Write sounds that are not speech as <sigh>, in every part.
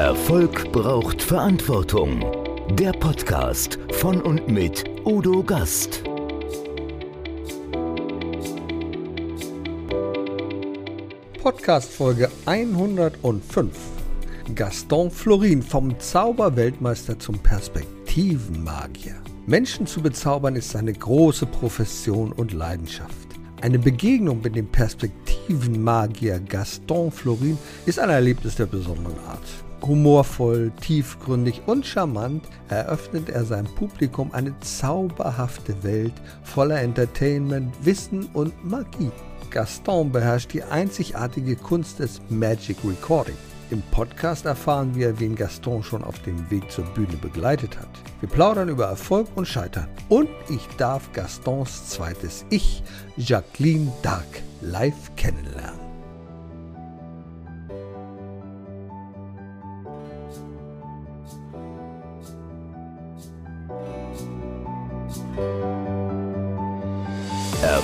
Erfolg braucht Verantwortung. Der Podcast von und mit Udo Gast. Podcast Folge 105. Gaston Florin vom Zauberweltmeister zum Perspektivenmagier. Menschen zu bezaubern ist seine große Profession und Leidenschaft. Eine Begegnung mit dem Perspektivenmagier Gaston Florin ist ein Erlebnis der besonderen Art. Humorvoll, tiefgründig und charmant eröffnet er seinem Publikum eine zauberhafte Welt voller Entertainment, Wissen und Magie. Gaston beherrscht die einzigartige Kunst des Magic Recording. Im Podcast erfahren wir, wen Gaston schon auf dem Weg zur Bühne begleitet hat. Wir plaudern über Erfolg und Scheitern. Und ich darf Gastons zweites Ich, Jacqueline Dark, live kennenlernen.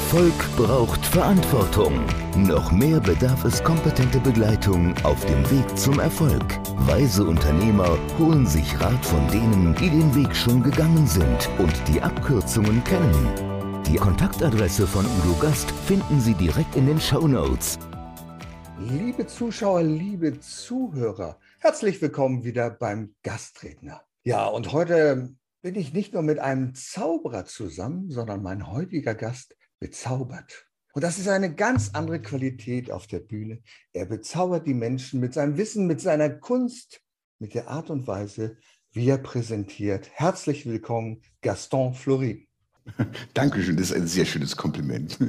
Erfolg braucht Verantwortung. Noch mehr bedarf es kompetente Begleitung auf dem Weg zum Erfolg. Weise Unternehmer holen sich Rat von denen, die den Weg schon gegangen sind und die Abkürzungen kennen. Die Kontaktadresse von Udo Gast finden Sie direkt in den Show Notes. Liebe Zuschauer, liebe Zuhörer, herzlich willkommen wieder beim Gastredner. Ja, und heute bin ich nicht nur mit einem Zauberer zusammen, sondern mein heutiger Gast bezaubert. Und das ist eine ganz andere Qualität auf der Bühne. Er bezaubert die Menschen mit seinem Wissen, mit seiner Kunst, mit der Art und Weise, wie er präsentiert. Herzlich willkommen, Gaston Florin. <laughs> Dankeschön, das ist ein sehr schönes Kompliment. <laughs>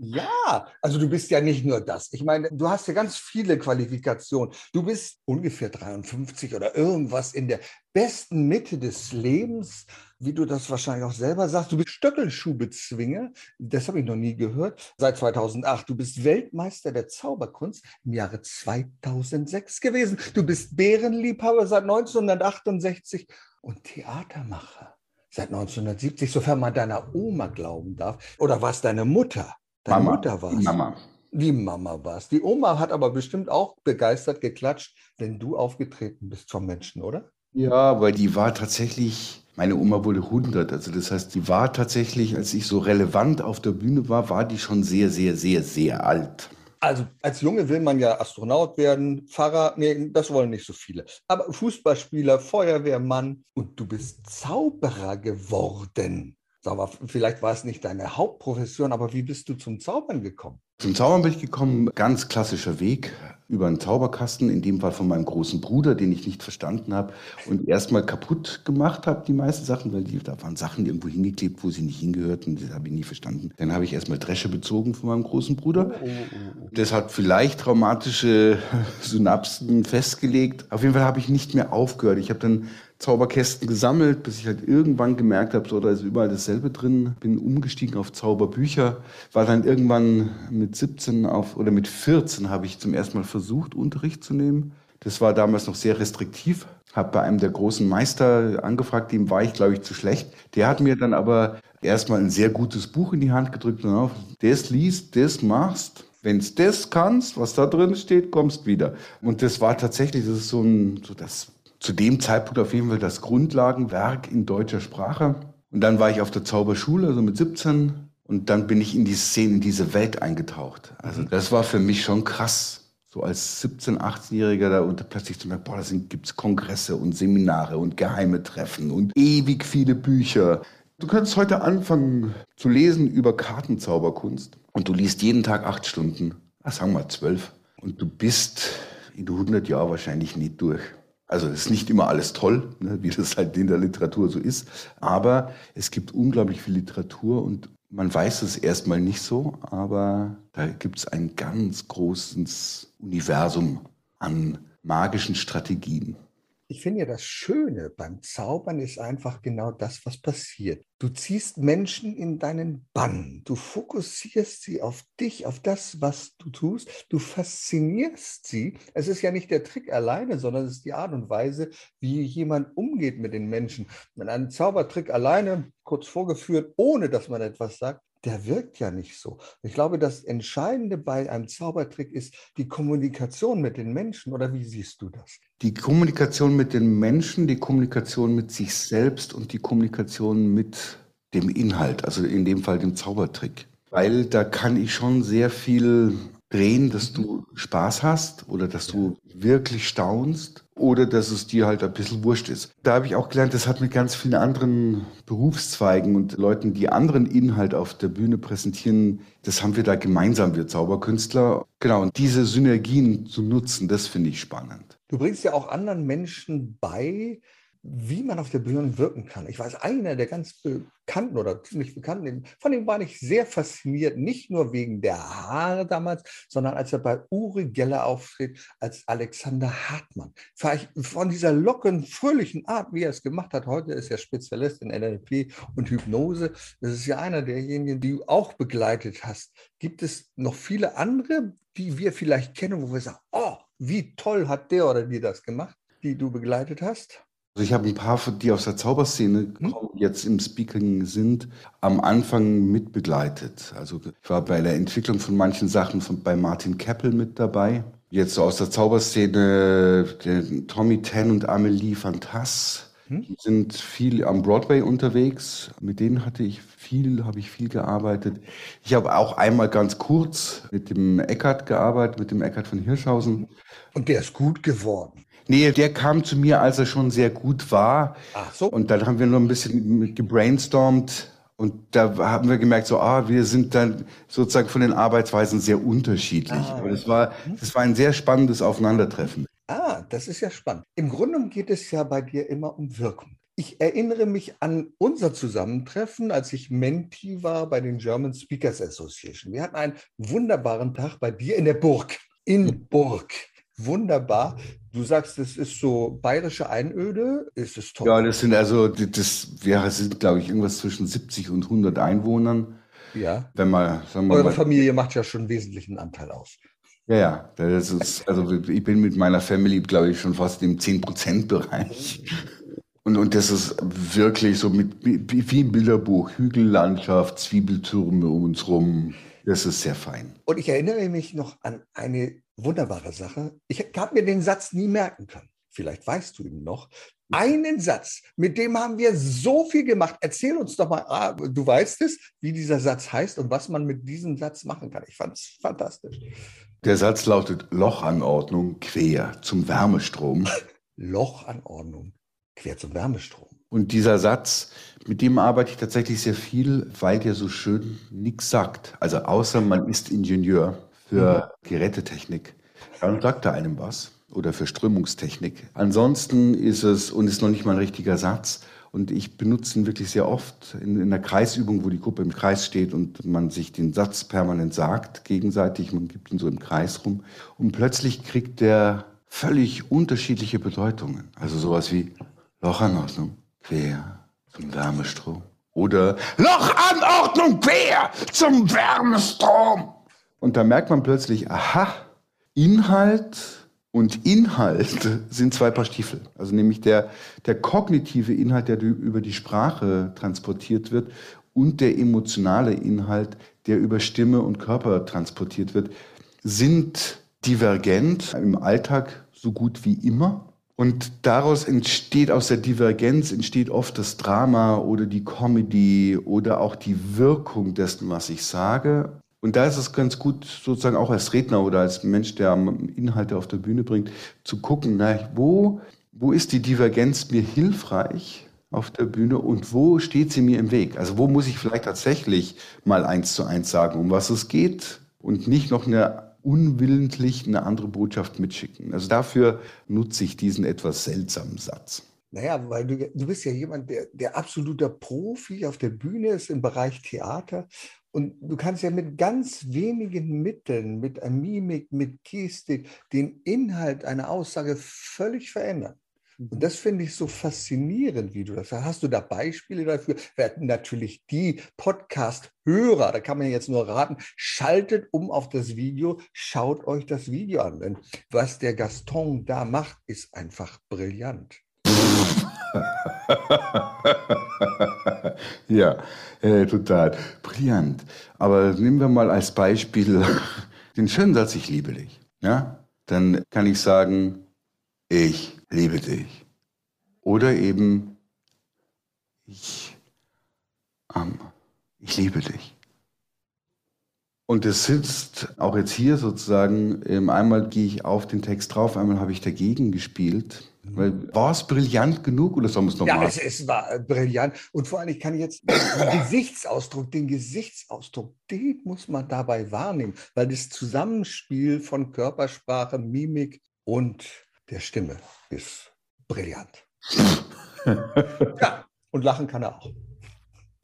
Ja, also du bist ja nicht nur das. Ich meine, du hast ja ganz viele Qualifikationen. Du bist ungefähr 53 oder irgendwas in der besten Mitte des Lebens, wie du das wahrscheinlich auch selber sagst. Du bist Stöckelschuhbezwinger, das habe ich noch nie gehört, seit 2008. Du bist Weltmeister der Zauberkunst im Jahre 2006 gewesen. Du bist Bärenliebhaber seit 1968 und Theatermacher seit 1970, sofern man deiner Oma glauben darf. Oder war es deine Mutter? Deine Mama, Mutter war die Mama. Die Mama war es. Die Oma hat aber bestimmt auch begeistert geklatscht, wenn du aufgetreten bist vom Menschen, oder? Ja, weil die war tatsächlich, meine Oma wurde 100, also das heißt, die war tatsächlich, als ich so relevant auf der Bühne war, war die schon sehr, sehr, sehr, sehr alt. Also als Junge will man ja Astronaut werden, Pfarrer, nee, das wollen nicht so viele. Aber Fußballspieler, Feuerwehrmann und du bist Zauberer geworden. Mal, vielleicht war es nicht deine Hauptprofession, aber wie bist du zum Zaubern gekommen? Zum Zaubern bin ich gekommen, ganz klassischer Weg über einen Zauberkasten, in dem Fall von meinem großen Bruder, den ich nicht verstanden habe und erstmal kaputt gemacht habe, die meisten Sachen, weil die, da waren Sachen irgendwo hingeklebt, wo sie nicht hingehörten, das habe ich nie verstanden. Dann habe ich erstmal Dresche bezogen von meinem großen Bruder. Oh, oh, oh. Das hat vielleicht traumatische <laughs> Synapsen festgelegt. Auf jeden Fall habe ich nicht mehr aufgehört. Ich habe dann Zauberkästen gesammelt, bis ich halt irgendwann gemerkt habe, so da ist überall dasselbe drin. Bin umgestiegen auf Zauberbücher, war dann irgendwann mit 17 auf oder mit 14 habe ich zum ersten Mal versucht, Unterricht zu nehmen. Das war damals noch sehr restriktiv. Habe bei einem der großen Meister angefragt, dem war ich, glaube ich, zu schlecht. Der hat mir dann aber erstmal ein sehr gutes Buch in die Hand gedrückt und auf, das liest, das machst. Wenn du das kannst, was da drin steht, kommst wieder. Und das war tatsächlich, das ist so ein, so das zu dem Zeitpunkt auf jeden Fall das Grundlagenwerk in deutscher Sprache. Und dann war ich auf der Zauberschule, also mit 17. Und dann bin ich in die Szene, in diese Welt eingetaucht. Also das war für mich schon krass. So als 17-, 18-Jähriger da und plötzlich zu merken, boah, da gibt es Kongresse und Seminare und geheime Treffen und ewig viele Bücher. Du könntest heute anfangen zu lesen über Kartenzauberkunst und du liest jeden Tag acht Stunden, sagen wir mal zwölf. Und du bist in 100 Jahren wahrscheinlich nicht durch. Also es ist nicht immer alles toll, ne, wie das halt in der Literatur so ist, aber es gibt unglaublich viel Literatur und man weiß es erstmal nicht so, aber da gibt es ein ganz großes Universum an magischen Strategien. Ich finde ja, das Schöne beim Zaubern ist einfach genau das, was passiert. Du ziehst Menschen in deinen Bann. Du fokussierst sie auf dich, auf das, was du tust. Du faszinierst sie. Es ist ja nicht der Trick alleine, sondern es ist die Art und Weise, wie jemand umgeht mit den Menschen. Wenn ein Zaubertrick alleine kurz vorgeführt, ohne dass man etwas sagt, der wirkt ja nicht so. Ich glaube, das Entscheidende bei einem Zaubertrick ist die Kommunikation mit den Menschen. Oder wie siehst du das? Die Kommunikation mit den Menschen, die Kommunikation mit sich selbst und die Kommunikation mit dem Inhalt, also in dem Fall dem Zaubertrick. Weil da kann ich schon sehr viel drehen, dass du Spaß hast oder dass du wirklich staunst oder dass es dir halt ein bisschen wurscht ist. Da habe ich auch gelernt, das hat mit ganz vielen anderen Berufszweigen und Leuten, die anderen Inhalt auf der Bühne präsentieren, das haben wir da gemeinsam, wir Zauberkünstler. Genau, und diese Synergien zu nutzen, das finde ich spannend. Du bringst ja auch anderen Menschen bei, wie man auf der Bühne wirken kann. Ich weiß, einer der ganz bekannten oder ziemlich bekannten, von dem war ich sehr fasziniert, nicht nur wegen der Haare damals, sondern als er bei Uri Geller auftritt, als Alexander Hartmann. Von dieser lockeren, fröhlichen Art, wie er es gemacht hat, heute ist er Spezialist in NLP und Hypnose. Das ist ja einer derjenigen, die du auch begleitet hast. Gibt es noch viele andere, die wir vielleicht kennen, wo wir sagen, oh, wie toll hat der oder die das gemacht, die du begleitet hast? Also ich habe ein paar, die aus der Zauberszene hm? jetzt im Speaking sind, am Anfang mitbegleitet. Also ich war bei der Entwicklung von manchen Sachen von, bei Martin Keppel mit dabei. Jetzt so aus der Zauberszene, Tommy Ten und Amelie Fantas. Hm? Die sind viel am Broadway unterwegs. Mit denen hatte ich viel, habe ich viel gearbeitet. Ich habe auch einmal ganz kurz mit dem Eckart gearbeitet, mit dem Eckart von Hirschhausen. Und der ist gut geworden. Nee, der kam zu mir, als er schon sehr gut war. Ach so. Und dann haben wir noch ein bisschen gebrainstormt. Und da haben wir gemerkt, so, ah, wir sind dann sozusagen von den Arbeitsweisen sehr unterschiedlich. Ah. Aber das war, das war ein sehr spannendes Aufeinandertreffen. Ah, das ist ja spannend. Im Grunde geht es ja bei dir immer um Wirkung. Ich erinnere mich an unser Zusammentreffen, als ich Menti war bei den German Speakers Association. Wir hatten einen wunderbaren Tag bei dir in der Burg. In Burg wunderbar. Du sagst, das ist so bayerische Einöde. Ist es toll? Ja, das sind also, das, wir sind, glaube ich, irgendwas zwischen 70 und 100 Einwohnern. Ja. Wenn man, sagen wir Eure mal, Familie macht ja schon einen wesentlichen Anteil aus. Ja, ja. Das ist, also ich bin mit meiner Family, glaube ich, schon fast im 10%-Bereich. Und, und das ist wirklich so mit, wie ein Bilderbuch, Hügellandschaft, Zwiebeltürme um uns rum. Das ist sehr fein. Und ich erinnere mich noch an eine wunderbare Sache. Ich habe mir den Satz nie merken können. Vielleicht weißt du ihn noch. Einen Satz, mit dem haben wir so viel gemacht. Erzähl uns doch mal, ah, du weißt es, wie dieser Satz heißt und was man mit diesem Satz machen kann. Ich fand es fantastisch. Der Satz lautet Lochanordnung quer zum Wärmestrom. <laughs> Lochanordnung quer zum Wärmestrom. Und dieser Satz, mit dem arbeite ich tatsächlich sehr viel, weil der so schön nichts sagt. Also außer man ist Ingenieur für mhm. Gerätetechnik, dann sagt er einem was. Oder für Strömungstechnik. Ansonsten ist es, und ist noch nicht mal ein richtiger Satz, und ich benutze ihn wirklich sehr oft in, in der Kreisübung, wo die Gruppe im Kreis steht und man sich den Satz permanent sagt, gegenseitig, man gibt ihn so im Kreis rum. Und plötzlich kriegt der völlig unterschiedliche Bedeutungen. Also sowas wie Lochanordnung, quer zum Wärmestrom. Oder Lochanordnung quer zum Wärmestrom. Und da merkt man plötzlich, aha, Inhalt und Inhalt <laughs> sind zwei Paar Stiefel. Also nämlich der, der kognitive Inhalt, der über die Sprache transportiert wird und der emotionale Inhalt, der über Stimme und Körper transportiert wird, sind divergent im Alltag so gut wie immer. Und daraus entsteht, aus der Divergenz entsteht oft das Drama oder die Comedy oder auch die Wirkung dessen, was ich sage. Und da ist es ganz gut, sozusagen auch als Redner oder als Mensch, der Inhalte auf der Bühne bringt, zu gucken, na, wo, wo ist die Divergenz mir hilfreich auf der Bühne und wo steht sie mir im Weg? Also wo muss ich vielleicht tatsächlich mal eins zu eins sagen, um was es geht und nicht noch eine unwillentlich eine andere Botschaft mitschicken. Also dafür nutze ich diesen etwas seltsamen Satz. Naja, weil du, du bist ja jemand, der, der absoluter Profi auf der Bühne ist im Bereich Theater. Und du kannst ja mit ganz wenigen Mitteln, mit Mimik, mit Gestik, den Inhalt einer Aussage völlig verändern. Und mhm. das finde ich so faszinierend, wie du das sagst. Hast du da Beispiele dafür? Wir hatten natürlich die Podcast-Hörer, da kann man jetzt nur raten, schaltet um auf das Video, schaut euch das Video an. Denn was der Gaston da macht, ist einfach brillant. Ja, äh, total. Brillant. Aber nehmen wir mal als Beispiel den schönen Satz, ich liebe dich. Ja? Dann kann ich sagen, ich liebe dich. Oder eben, ich, ähm, ich liebe dich. Und es sitzt auch jetzt hier sozusagen, ähm, einmal gehe ich auf den Text drauf, einmal habe ich dagegen gespielt. War es brillant genug oder soll man es nochmal? Ja, es, es, war äh, brillant. Und vor allem, kann ich jetzt den Gesichtsausdruck, den Gesichtsausdruck, den muss man dabei wahrnehmen, weil das Zusammenspiel von Körpersprache, Mimik und der Stimme ist brillant. <laughs> ja, und lachen kann er auch.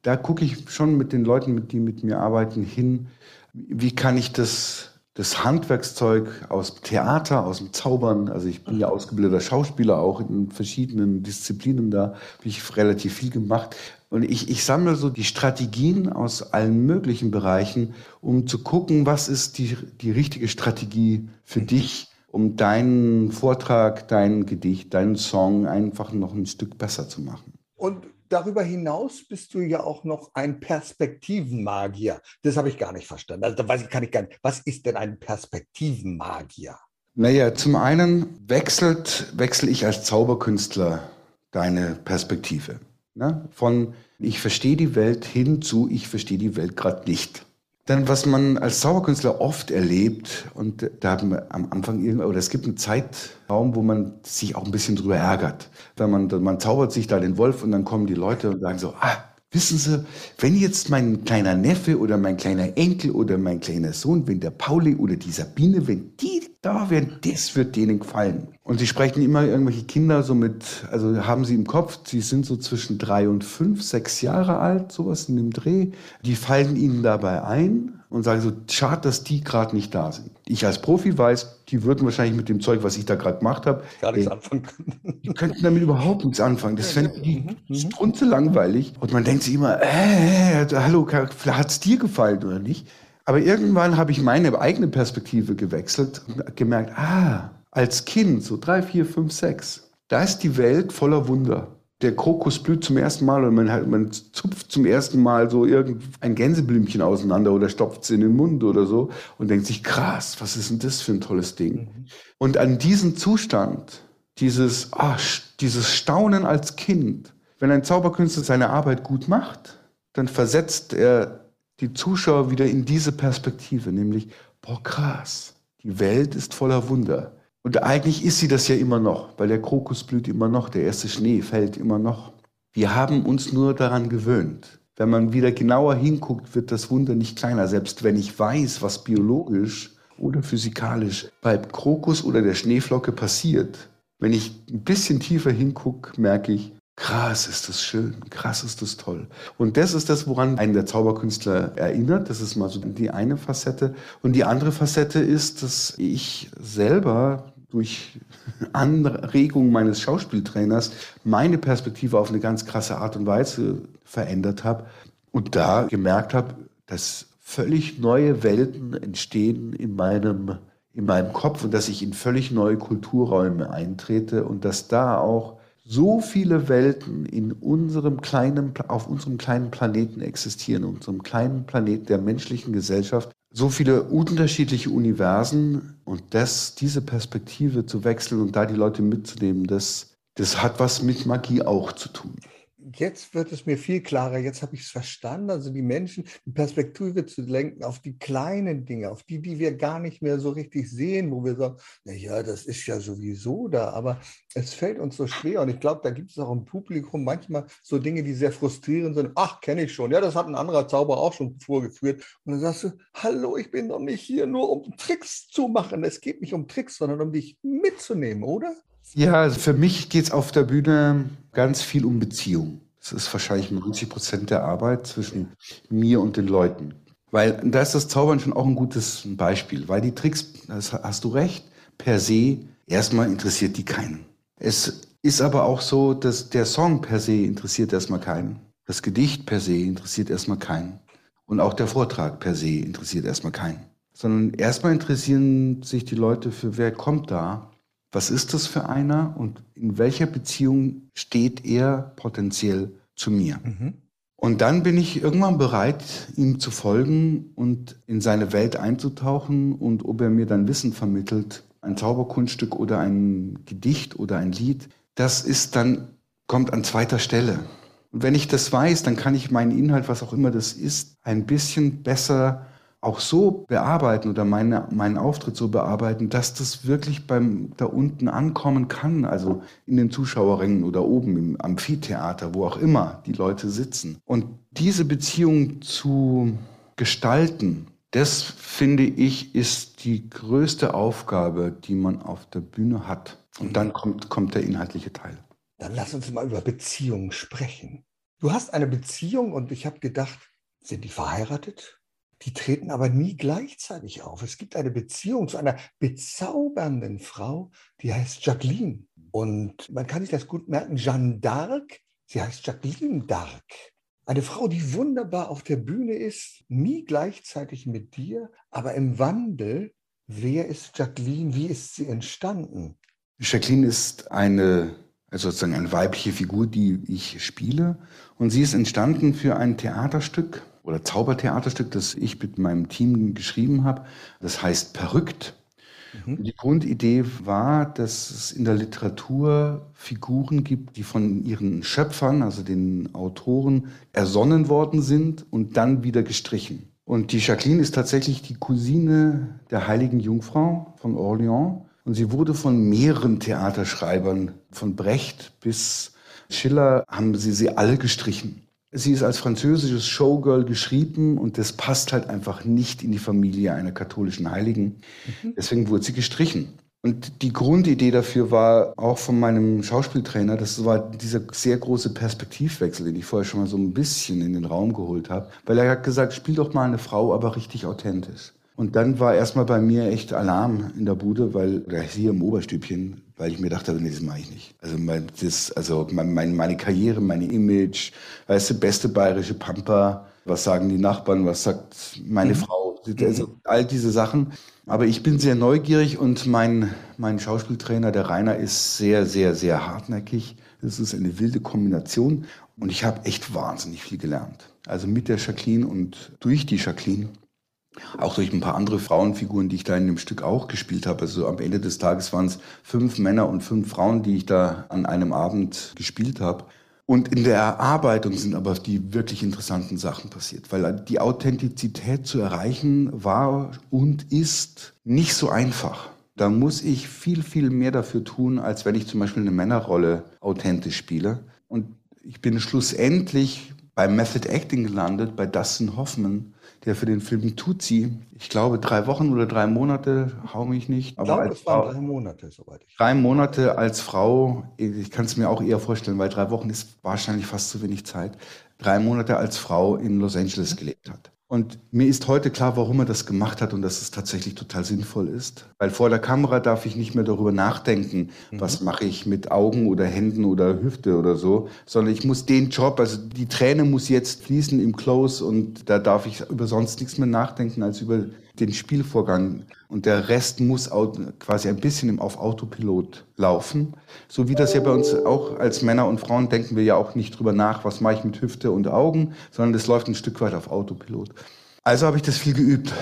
Da gucke ich schon mit den Leuten, die mit mir arbeiten, hin, wie kann ich das, das Handwerkszeug aus Theater, aus dem Zaubern, also ich bin ja ausgebildeter Schauspieler auch in verschiedenen Disziplinen da, habe ich relativ viel gemacht. Und ich, ich sammle so die Strategien aus allen möglichen Bereichen, um zu gucken, was ist die, die richtige Strategie für dich, um deinen Vortrag, dein Gedicht, deinen Song einfach noch ein Stück besser zu machen. Und darüber hinaus bist du ja auch noch ein Perspektivenmagier. Das habe ich gar nicht verstanden. Also da weiß ich, kann ich gar nicht. Was ist denn ein Perspektivenmagier? Naja, zum einen wechselt, wechsle ich als Zauberkünstler deine Perspektive. Ne? Von ich verstehe die Welt hin zu ich verstehe die Welt gerade nicht. Denn was man als Zauberkünstler oft erlebt, und da haben wir am Anfang irgendwie, oder es gibt einen Zeitraum, wo man sich auch ein bisschen drüber ärgert. Wenn man, man zaubert sich da den Wolf und dann kommen die Leute und sagen so, ah, wissen Sie, wenn jetzt mein kleiner Neffe oder mein kleiner Enkel oder mein kleiner Sohn, wenn der Pauli oder die Sabine, wenn die da wären, das wird denen gefallen. Und sie sprechen immer irgendwelche Kinder so mit, also haben sie im Kopf, sie sind so zwischen drei und fünf, sechs Jahre alt, sowas in dem Dreh. Die fallen ihnen dabei ein und sagen so, schade, dass die gerade nicht da sind. Ich als Profi weiß, die würden wahrscheinlich mit dem Zeug, was ich da gerade gemacht habe, gar nichts äh, anfangen können. Die könnten damit überhaupt nichts anfangen. Das fände die mhm. mhm. strunze langweilig. Und man denkt sich immer, äh, äh hallo, hat es dir gefallen oder nicht? Aber irgendwann habe ich meine eigene Perspektive gewechselt und gemerkt, ah, als Kind, so drei, vier, fünf, sechs, da ist die Welt voller Wunder. Der Krokus blüht zum ersten Mal und man, halt, man zupft zum ersten Mal so irgendein Gänseblümchen auseinander oder stopft es in den Mund oder so und denkt sich, krass, was ist denn das für ein tolles Ding? Mhm. Und an diesen Zustand, dieses, ach, dieses Staunen als Kind, wenn ein Zauberkünstler seine Arbeit gut macht, dann versetzt er die Zuschauer wieder in diese Perspektive, nämlich, boah, krass, die Welt ist voller Wunder. Und eigentlich ist sie das ja immer noch, weil der Krokus blüht immer noch, der erste Schnee fällt immer noch. Wir haben uns nur daran gewöhnt. Wenn man wieder genauer hinguckt, wird das Wunder nicht kleiner. Selbst wenn ich weiß, was biologisch oder physikalisch bei Krokus oder der Schneeflocke passiert, wenn ich ein bisschen tiefer hingucke, merke ich, Krass ist das schön, krass ist das toll. Und das ist das, woran einen der Zauberkünstler erinnert. Das ist mal so die eine Facette. Und die andere Facette ist, dass ich selber durch <laughs> Anregung meines Schauspieltrainers meine Perspektive auf eine ganz krasse Art und Weise verändert habe und da gemerkt habe, dass völlig neue Welten entstehen in meinem, in meinem Kopf und dass ich in völlig neue Kulturräume eintrete und dass da auch so viele Welten in unserem kleinen, auf unserem kleinen Planeten existieren, unserem kleinen Planeten der menschlichen Gesellschaft, so viele unterschiedliche Universen und das, diese Perspektive zu wechseln und da die Leute mitzunehmen, das, das hat was mit Magie auch zu tun jetzt wird es mir viel klarer, jetzt habe ich es verstanden, also die Menschen, die Perspektive zu lenken auf die kleinen Dinge, auf die, die wir gar nicht mehr so richtig sehen, wo wir sagen, naja, das ist ja sowieso da, aber es fällt uns so schwer und ich glaube, da gibt es auch im Publikum manchmal so Dinge, die sehr frustrierend sind. Ach, kenne ich schon, ja, das hat ein anderer Zauber auch schon vorgeführt. Und dann sagst du, hallo, ich bin doch nicht hier nur um Tricks zu machen, es geht nicht um Tricks, sondern um dich mitzunehmen, oder? Ja, also für mich geht es auf der Bühne ganz viel um Beziehung. Das ist wahrscheinlich 90 Prozent der Arbeit zwischen mir und den Leuten. Weil da ist das Zaubern schon auch ein gutes Beispiel, weil die Tricks, das hast du recht, per se, erstmal interessiert die keinen. Es ist aber auch so, dass der Song per se interessiert erstmal keinen. Das Gedicht per se interessiert erstmal keinen. Und auch der Vortrag per se interessiert erstmal keinen. Sondern erstmal interessieren sich die Leute für, wer kommt da was ist das für einer und in welcher Beziehung steht er potenziell zu mir. Mhm. Und dann bin ich irgendwann bereit, ihm zu folgen und in seine Welt einzutauchen und ob er mir dann Wissen vermittelt, ein Zauberkunststück oder ein Gedicht oder ein Lied, das ist dann, kommt an zweiter Stelle. Und wenn ich das weiß, dann kann ich meinen Inhalt, was auch immer das ist, ein bisschen besser auch so bearbeiten oder meine, meinen Auftritt so bearbeiten, dass das wirklich beim da unten ankommen kann, also in den Zuschauerringen oder oben im Amphitheater, wo auch immer die Leute sitzen. Und diese Beziehung zu gestalten, das finde ich ist die größte Aufgabe, die man auf der Bühne hat. Und dann kommt, kommt der inhaltliche Teil. Dann lass uns mal über Beziehungen sprechen. Du hast eine Beziehung und ich habe gedacht, sind die verheiratet? Die treten aber nie gleichzeitig auf. Es gibt eine Beziehung zu einer bezaubernden Frau, die heißt Jacqueline. Und man kann sich das gut merken, Jeanne d'Arc, sie heißt Jacqueline d'Arc. Eine Frau, die wunderbar auf der Bühne ist, nie gleichzeitig mit dir, aber im Wandel. Wer ist Jacqueline? Wie ist sie entstanden? Jacqueline ist eine, also sozusagen eine weibliche Figur, die ich spiele. Und sie ist entstanden für ein Theaterstück, oder Zaubertheaterstück, das ich mit meinem Team geschrieben habe. Das heißt Perrückt. Mhm. Die Grundidee war, dass es in der Literatur Figuren gibt, die von ihren Schöpfern, also den Autoren, ersonnen worden sind und dann wieder gestrichen. Und die Jacqueline ist tatsächlich die Cousine der heiligen Jungfrau von Orléans. Und sie wurde von mehreren Theaterschreibern, von Brecht bis Schiller, haben sie sie alle gestrichen. Sie ist als französisches Showgirl geschrieben und das passt halt einfach nicht in die Familie einer katholischen Heiligen. Mhm. Deswegen wurde sie gestrichen. Und die Grundidee dafür war auch von meinem Schauspieltrainer, das war dieser sehr große Perspektivwechsel, den ich vorher schon mal so ein bisschen in den Raum geholt habe, weil er hat gesagt, spiel doch mal eine Frau, aber richtig authentisch. Und dann war erstmal bei mir echt Alarm in der Bude, weil, oder hier im Oberstübchen, weil ich mir dachte, nee, das mache ich nicht. Also, mein, das, also mein, meine Karriere, meine Image, weißt du, beste bayerische Pampa, was sagen die Nachbarn, was sagt meine mhm. Frau, also all diese Sachen. Aber ich bin sehr neugierig und mein, mein Schauspieltrainer, der Rainer, ist sehr, sehr, sehr hartnäckig. Das ist eine wilde Kombination und ich habe echt wahnsinnig viel gelernt. Also mit der Jacqueline und durch die Jacqueline auch durch ein paar andere Frauenfiguren, die ich da in dem Stück auch gespielt habe. Also am Ende des Tages waren es fünf Männer und fünf Frauen, die ich da an einem Abend gespielt habe. Und in der Erarbeitung sind aber die wirklich interessanten Sachen passiert, weil die Authentizität zu erreichen war und ist nicht so einfach. Da muss ich viel, viel mehr dafür tun, als wenn ich zum Beispiel eine Männerrolle authentisch spiele. Und ich bin schlussendlich bei Method Acting gelandet, bei Dustin Hoffman, der für den Film Tutsi, ich glaube, drei Wochen oder drei Monate, hau mich nicht. Aber ich glaube, es waren drei Monate, soweit ich. Drei Monate als Frau, ich kann es mir auch eher vorstellen, weil drei Wochen ist wahrscheinlich fast zu wenig Zeit. Drei Monate als Frau in Los Angeles gelebt hat. Und mir ist heute klar, warum er das gemacht hat und dass es tatsächlich total sinnvoll ist. Weil vor der Kamera darf ich nicht mehr darüber nachdenken, mhm. was mache ich mit Augen oder Händen oder Hüfte oder so, sondern ich muss den Job, also die Träne muss jetzt fließen im Close und da darf ich über sonst nichts mehr nachdenken als über den Spielvorgang. Und der Rest muss quasi ein bisschen auf Autopilot laufen. So wie das ja bei uns auch als Männer und Frauen denken wir ja auch nicht drüber nach, was mache ich mit Hüfte und Augen, sondern das läuft ein Stück weit auf Autopilot. Also habe ich das viel geübt.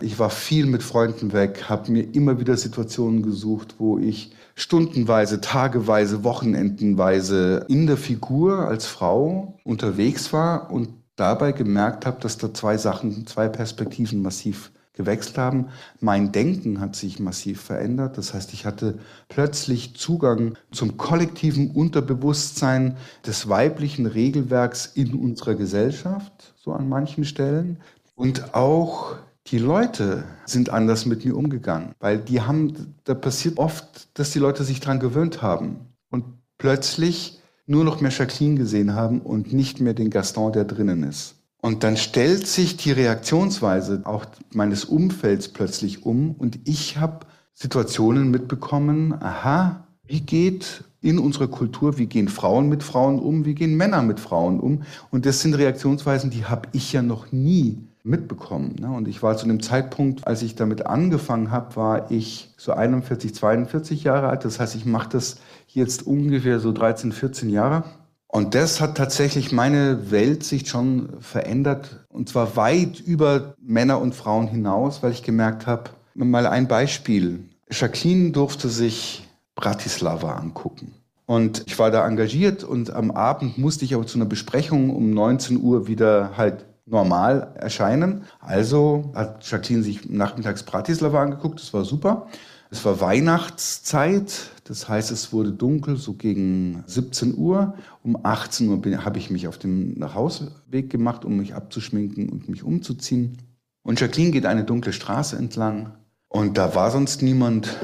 Ich war viel mit Freunden weg, habe mir immer wieder Situationen gesucht, wo ich stundenweise, tageweise, wochenendenweise in der Figur als Frau unterwegs war und dabei gemerkt habe, dass da zwei Sachen, zwei Perspektiven massiv gewechselt haben. Mein Denken hat sich massiv verändert. Das heißt, ich hatte plötzlich Zugang zum kollektiven Unterbewusstsein des weiblichen Regelwerks in unserer Gesellschaft, so an manchen Stellen. Und auch die Leute sind anders mit mir umgegangen, weil die haben, da passiert oft, dass die Leute sich daran gewöhnt haben und plötzlich nur noch mehr Jacqueline gesehen haben und nicht mehr den Gaston, der drinnen ist. Und dann stellt sich die Reaktionsweise auch meines Umfelds plötzlich um und ich habe Situationen mitbekommen, aha, wie geht in unserer Kultur, wie gehen Frauen mit Frauen um, wie gehen Männer mit Frauen um? Und das sind Reaktionsweisen, die habe ich ja noch nie mitbekommen. Ne? Und ich war zu dem Zeitpunkt, als ich damit angefangen habe, war ich so 41, 42 Jahre alt. Das heißt, ich mache das jetzt ungefähr so 13, 14 Jahre. Und das hat tatsächlich meine Weltsicht schon verändert. Und zwar weit über Männer und Frauen hinaus, weil ich gemerkt habe, mal ein Beispiel. Jacqueline durfte sich Bratislava angucken. Und ich war da engagiert und am Abend musste ich aber zu einer Besprechung um 19 Uhr wieder halt normal erscheinen. Also hat Jacqueline sich nachmittags Bratislava angeguckt, das war super. Es war Weihnachtszeit, das heißt, es wurde dunkel, so gegen 17 Uhr. Um 18 Uhr habe ich mich auf den Nachhausweg gemacht, um mich abzuschminken und mich umzuziehen. Und Jacqueline geht eine dunkle Straße entlang und da war sonst niemand.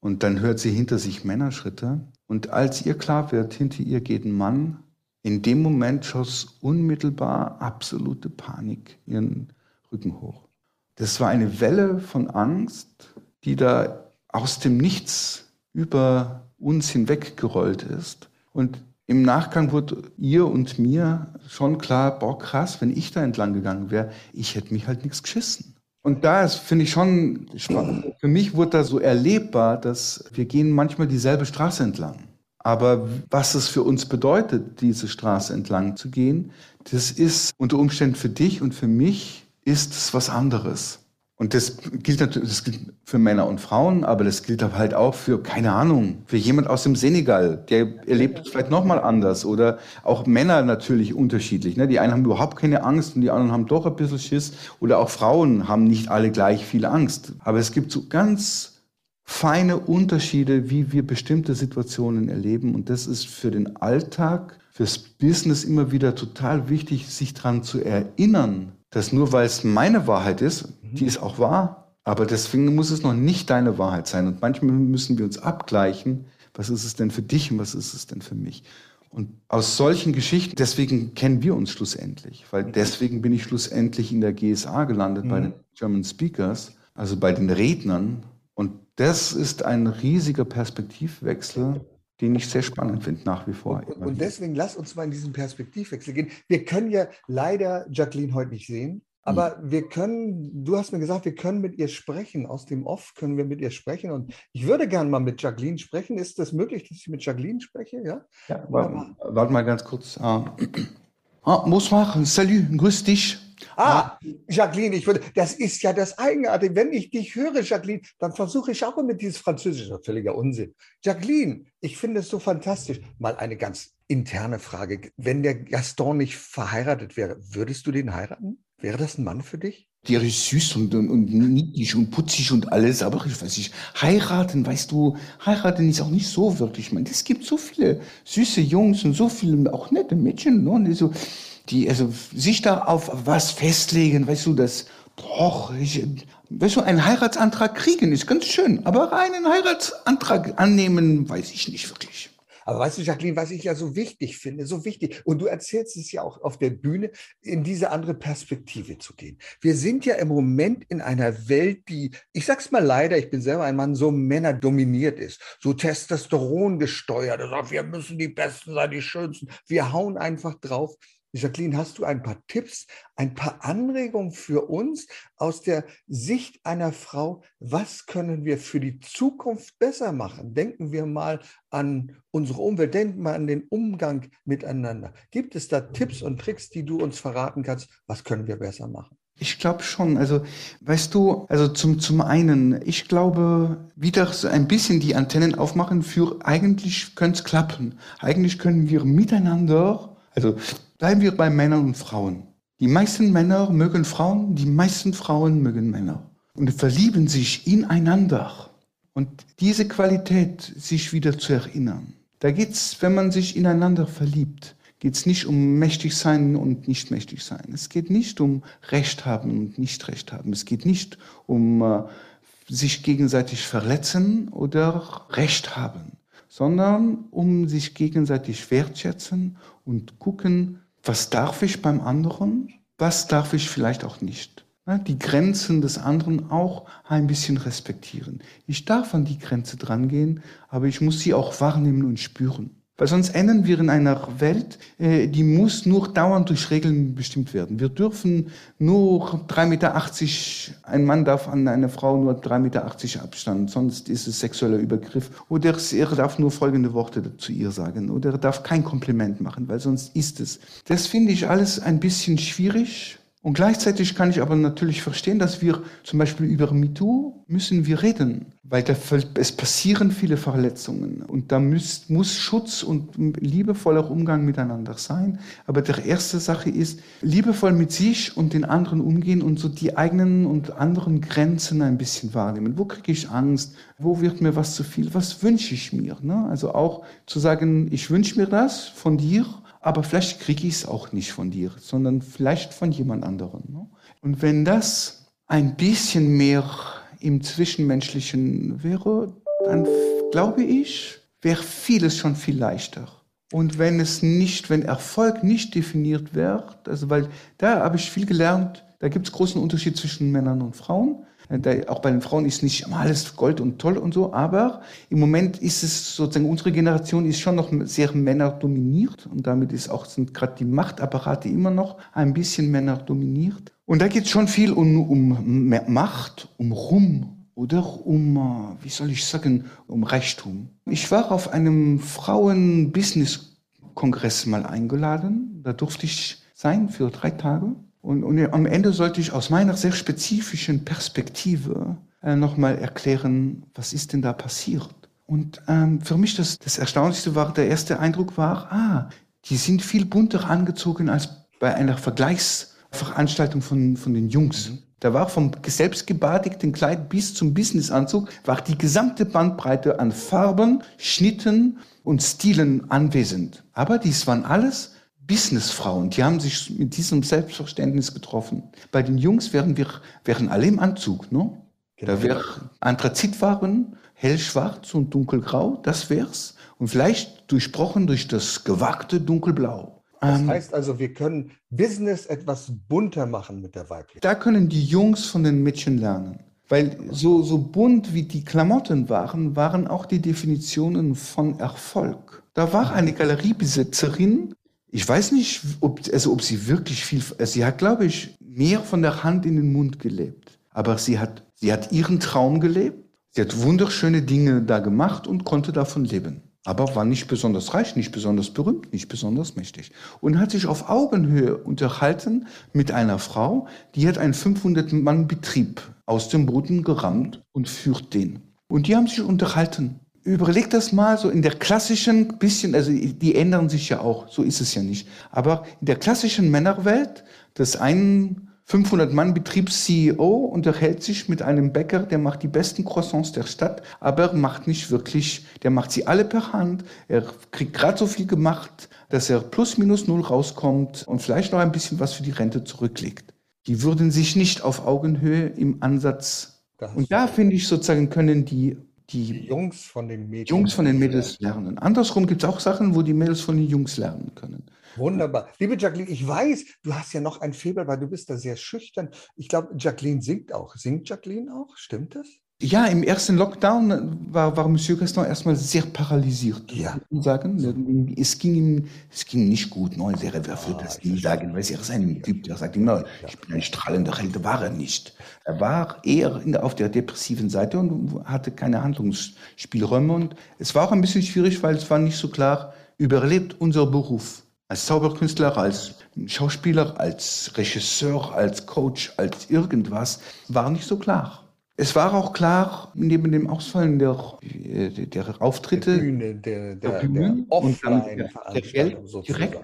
Und dann hört sie hinter sich Männerschritte. Und als ihr klar wird, hinter ihr geht ein Mann, in dem Moment schoss unmittelbar absolute Panik ihren Rücken hoch. Das war eine Welle von Angst, die da aus dem Nichts über uns hinweggerollt ist. Und im Nachgang wurde ihr und mir schon klar, boah, krass, wenn ich da entlang gegangen wäre, ich hätte mich halt nichts geschissen. Und da ist, finde ich schon spannend. Für mich wurde da so erlebbar, dass wir gehen manchmal dieselbe Straße entlang. Aber was es für uns bedeutet, diese Straße entlang zu gehen, das ist unter Umständen für dich und für mich ist es was anderes. Und das gilt natürlich das gilt für Männer und Frauen, aber das gilt halt auch für, keine Ahnung, für jemand aus dem Senegal, der erlebt es vielleicht nochmal anders. Oder auch Männer natürlich unterschiedlich. Ne? Die einen haben überhaupt keine Angst und die anderen haben doch ein bisschen Schiss. Oder auch Frauen haben nicht alle gleich viel Angst. Aber es gibt so ganz feine Unterschiede, wie wir bestimmte Situationen erleben. Und das ist für den Alltag, fürs Business immer wieder total wichtig, sich daran zu erinnern, dass nur weil es meine Wahrheit ist, die ist auch wahr, aber deswegen muss es noch nicht deine Wahrheit sein. Und manchmal müssen wir uns abgleichen, was ist es denn für dich und was ist es denn für mich. Und aus solchen Geschichten, deswegen kennen wir uns schlussendlich, weil deswegen bin ich schlussendlich in der GSA gelandet mhm. bei den German Speakers, also bei den Rednern, und das ist ein riesiger Perspektivwechsel, den ich sehr spannend finde, nach wie vor. Und, und, deswegen lass uns mal in diesen Perspektivwechsel gehen. Wir können ja leider Jacqueline heute nicht sehen, aber hm. wir können, du hast mir gesagt, wir können mit ihr sprechen. Aus dem Off können wir mit ihr sprechen. Und ich würde gerne mal mit Jacqueline sprechen. Ist das möglich, dass ich mit Jacqueline spreche? Ja, ja warte, warte mal ganz kurz. Ah, ah bonsoir, salut, grüß dich. Ah, Jacqueline, ich würde, das ist ja das Eigenartige. Wenn ich dich höre, Jacqueline, dann versuche ich auch mit dieses Französische, völliger Unsinn. Jacqueline, ich finde es so fantastisch. Mal eine ganz interne Frage. Wenn der Gaston nicht verheiratet wäre, würdest du den heiraten? Wäre das ein Mann für dich? Der ist süß und, und, und niedlich und putzig und alles, aber ich weiß nicht, heiraten, weißt du, heiraten ist auch nicht so wirklich, man. Es gibt so viele süße Jungs und so viele auch nette Mädchen, ne? so, die also sich da auf was festlegen, weißt du, das, boah, ich, weißt du, einen Heiratsantrag kriegen ist ganz schön, aber einen Heiratsantrag annehmen, weiß ich nicht wirklich. Aber weißt du, Jacqueline, was ich ja so wichtig finde, so wichtig, und du erzählst es ja auch auf der Bühne, in diese andere Perspektive zu gehen. Wir sind ja im Moment in einer Welt, die, ich sag's mal leider, ich bin selber ein Mann, so männerdominiert ist, so Testosteron gesteuert. Also wir müssen die Besten sein, die Schönsten. Wir hauen einfach drauf. Jacqueline, hast du ein paar Tipps, ein paar Anregungen für uns aus der Sicht einer Frau? Was können wir für die Zukunft besser machen? Denken wir mal an unsere Umwelt, denken wir an den Umgang miteinander. Gibt es da Tipps und Tricks, die du uns verraten kannst? Was können wir besser machen? Ich glaube schon. Also, weißt du, also zum, zum einen, ich glaube, wieder so ein bisschen die Antennen aufmachen für eigentlich könnte es klappen. Eigentlich können wir miteinander, also Bleiben wir bei Männern und Frauen. Die meisten Männer mögen Frauen, die meisten Frauen mögen Männer und verlieben sich ineinander. Und diese Qualität, sich wieder zu erinnern. Da geht es, wenn man sich ineinander verliebt, geht es nicht um mächtig sein und nicht mächtig sein. Es geht nicht um Recht haben und nicht Recht haben. Es geht nicht um äh, sich gegenseitig verletzen oder Recht haben, sondern um sich gegenseitig wertschätzen und gucken, was darf ich beim anderen, was darf ich vielleicht auch nicht. Die Grenzen des anderen auch ein bisschen respektieren. Ich darf an die Grenze drangehen, aber ich muss sie auch wahrnehmen und spüren. Weil sonst enden wir in einer Welt, äh, die muss nur dauernd durch Regeln bestimmt werden. Wir dürfen nur 3,80 Meter, ein Mann darf an eine Frau nur 3,80 Meter Abstand, sonst ist es sexueller Übergriff. Oder er darf nur folgende Worte zu ihr sagen. Oder er darf kein Kompliment machen, weil sonst ist es. Das finde ich alles ein bisschen schwierig. Und gleichzeitig kann ich aber natürlich verstehen, dass wir zum Beispiel über MeToo müssen wir reden, weil da, es passieren viele Verletzungen und da muss, muss Schutz und liebevoller Umgang miteinander sein. Aber der erste Sache ist, liebevoll mit sich und den anderen umgehen und so die eigenen und anderen Grenzen ein bisschen wahrnehmen. Wo kriege ich Angst? Wo wird mir was zu viel? Was wünsche ich mir? Ne? Also auch zu sagen, ich wünsche mir das von dir aber vielleicht kriege ich es auch nicht von dir, sondern vielleicht von jemand anderem. Ne? Und wenn das ein bisschen mehr im Zwischenmenschlichen wäre, dann glaube ich, wäre vieles schon viel leichter. Und wenn es nicht, wenn Erfolg nicht definiert wird, also weil da habe ich viel gelernt, da gibt es großen Unterschied zwischen Männern und Frauen. Da, auch bei den Frauen ist nicht immer alles Gold und toll und so, aber im Moment ist es sozusagen, unsere Generation ist schon noch sehr männerdominiert und damit ist auch, sind gerade die Machtapparate immer noch ein bisschen männerdominiert. Und da geht es schon viel um, um Macht, um Ruhm oder um, äh, wie soll ich sagen, um Reichtum. Ich war auf einem Frauen-Business-Kongress mal eingeladen. Da durfte ich sein für drei Tage. Und, und am Ende sollte ich aus meiner sehr spezifischen Perspektive äh, nochmal erklären, was ist denn da passiert. Und ähm, für mich das, das Erstaunlichste war, der erste Eindruck war, ah, die sind viel bunter angezogen als bei einer Vergleichsveranstaltung von, von den Jungs. Mhm. Da war vom selbstgebadigten Kleid bis zum Businessanzug, war die gesamte Bandbreite an Farben, Schnitten und Stilen anwesend. Aber dies waren alles Businessfrauen, die haben sich mit diesem Selbstverständnis getroffen. Bei den Jungs wären wir wären alle im Anzug, ne? Genau. Da wäre Anthrazitfarben, hellschwarz und dunkelgrau, das wär's. Und vielleicht durchbrochen durch das gewagte dunkelblau. Das ähm, heißt also, wir können Business etwas bunter machen mit der Weiblichkeit. Da können die Jungs von den Mädchen lernen. Weil so, so bunt wie die Klamotten waren, waren auch die Definitionen von Erfolg. Da war eine Galeriebesitzerin, ich weiß nicht, ob, also ob sie wirklich viel, also sie hat, glaube ich, mehr von der Hand in den Mund gelebt. Aber sie hat, sie hat ihren Traum gelebt. Sie hat wunderschöne Dinge da gemacht und konnte davon leben. Aber war nicht besonders reich, nicht besonders berühmt, nicht besonders mächtig. Und hat sich auf Augenhöhe unterhalten mit einer Frau, die hat einen 500-Mann-Betrieb aus dem Boden gerammt und führt den. Und die haben sich unterhalten überleg das mal so in der klassischen bisschen, also die ändern sich ja auch, so ist es ja nicht. Aber in der klassischen Männerwelt, das ein 500-Mann-Betriebs-CEO unterhält sich mit einem Bäcker, der macht die besten Croissants der Stadt, aber macht nicht wirklich, der macht sie alle per Hand. Er kriegt gerade so viel gemacht, dass er plus minus null rauskommt und vielleicht noch ein bisschen was für die Rente zurücklegt. Die würden sich nicht auf Augenhöhe im Ansatz. Und da finde ich sozusagen können die die Jungs von den Mädels, Jungs von den Mädels lernen. Andersrum gibt es auch Sachen, wo die Mädels von den Jungs lernen können. Wunderbar. Liebe Jacqueline, ich weiß, du hast ja noch ein Febel, weil du bist da sehr schüchtern. Ich glaube, Jacqueline singt auch. Singt Jacqueline auch? Stimmt das? Ja, im ersten Lockdown war, war Monsieur Gaston erstmal sehr paralysiert. Ja. Sagen. Es ging ihm, es ging nicht gut. No, sehr, wer wird das nie sagen? Weil er ist ein Typ, der sagt immer, ich bin ein strahlender Held, war er nicht. Er war eher der, auf der depressiven Seite und hatte keine Handlungsspielräume. Und es war auch ein bisschen schwierig, weil es war nicht so klar, überlebt unser Beruf als Zauberkünstler, als Schauspieler, als Regisseur, als Coach, als irgendwas, war nicht so klar. Es war auch klar, neben dem Ausfallen der, äh, der Auftritte, der Bühne, der, der, der, der und dann der, der Geld direkt,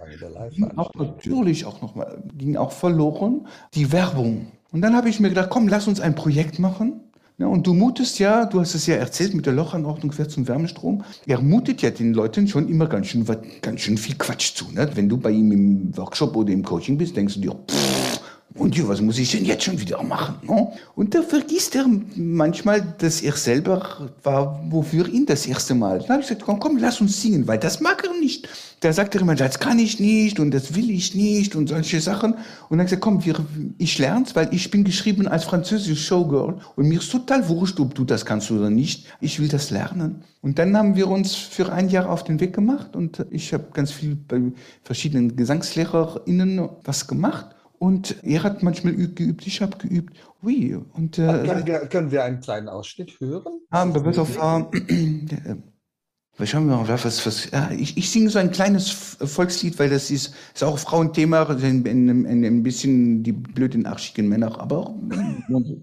auch natürlich auch noch mal, ging auch verloren, die Werbung. Und dann habe ich mir gedacht, komm, lass uns ein Projekt machen. Ja, und du mutest ja, du hast es ja erzählt mit der Lochanordnung quer zum Wärmestrom, er mutet ja den Leuten schon immer ganz schön, ganz schön viel Quatsch zu. Ne? Wenn du bei ihm im Workshop oder im Coaching bist, denkst du dir, pff, Und ja, was muss ich denn jetzt schon wieder machen? No? Und da vergisst er manchmal, dass er selber war, wofür ihn das erste Mal. Dann habe ich gesagt, komm, komm, lass uns singen, weil das mag er nicht. Da sagt er immer, das kann ich nicht und das will ich nicht und solche Sachen. Und dann gesagt, komm, wir, ich lern's, weil ich bin geschrieben als französische Showgirl und mir ist total wurscht, ob du das kannst oder nicht. Ich will das lernen. Und dann haben wir uns für ein Jahr auf den Weg gemacht und ich habe ganz viel bei verschiedenen GesangslehrerInnen was gemacht. Und er hat manchmal geübt, ich habe geübt. Ui, und, äh, können, wir, können wir einen kleinen Ausschnitt hören? Haben wir, pass auf, äh, was schauen wir mal, was, was, ja, ich, ich singe so ein kleines Volkslied, weil das ist, ist auch Frauenthema, ein, ein, ein, ein bisschen die blöden, arschigen Männer, aber auch, <laughs>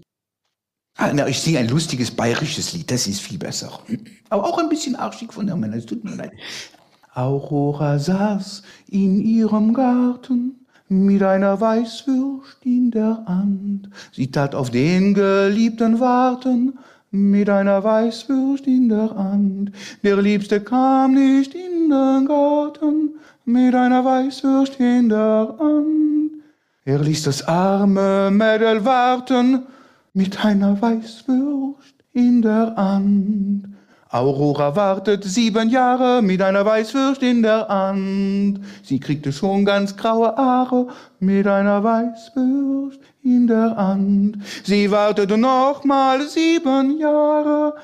ah, na, ich singe ein lustiges bayerisches Lied, das ist viel besser. Aber auch ein bisschen arschig von der Männer, es tut mir leid. Aurora saß in ihrem Garten, mit einer Weißwürst in der Hand. Sie tat auf den Geliebten warten, mit einer Weißwürst in der Hand. Der Liebste kam nicht in den Garten, mit einer Weißwürst in der Hand. Er ließ das arme Mädel warten, mit einer Weißwürst in der Hand. Aurora wartet sieben Jahre mit einer Weißwürst in der Hand. Sie kriegte schon ganz graue Haare mit einer Weißwürst in der Hand. Sie wartete noch mal sieben Jahre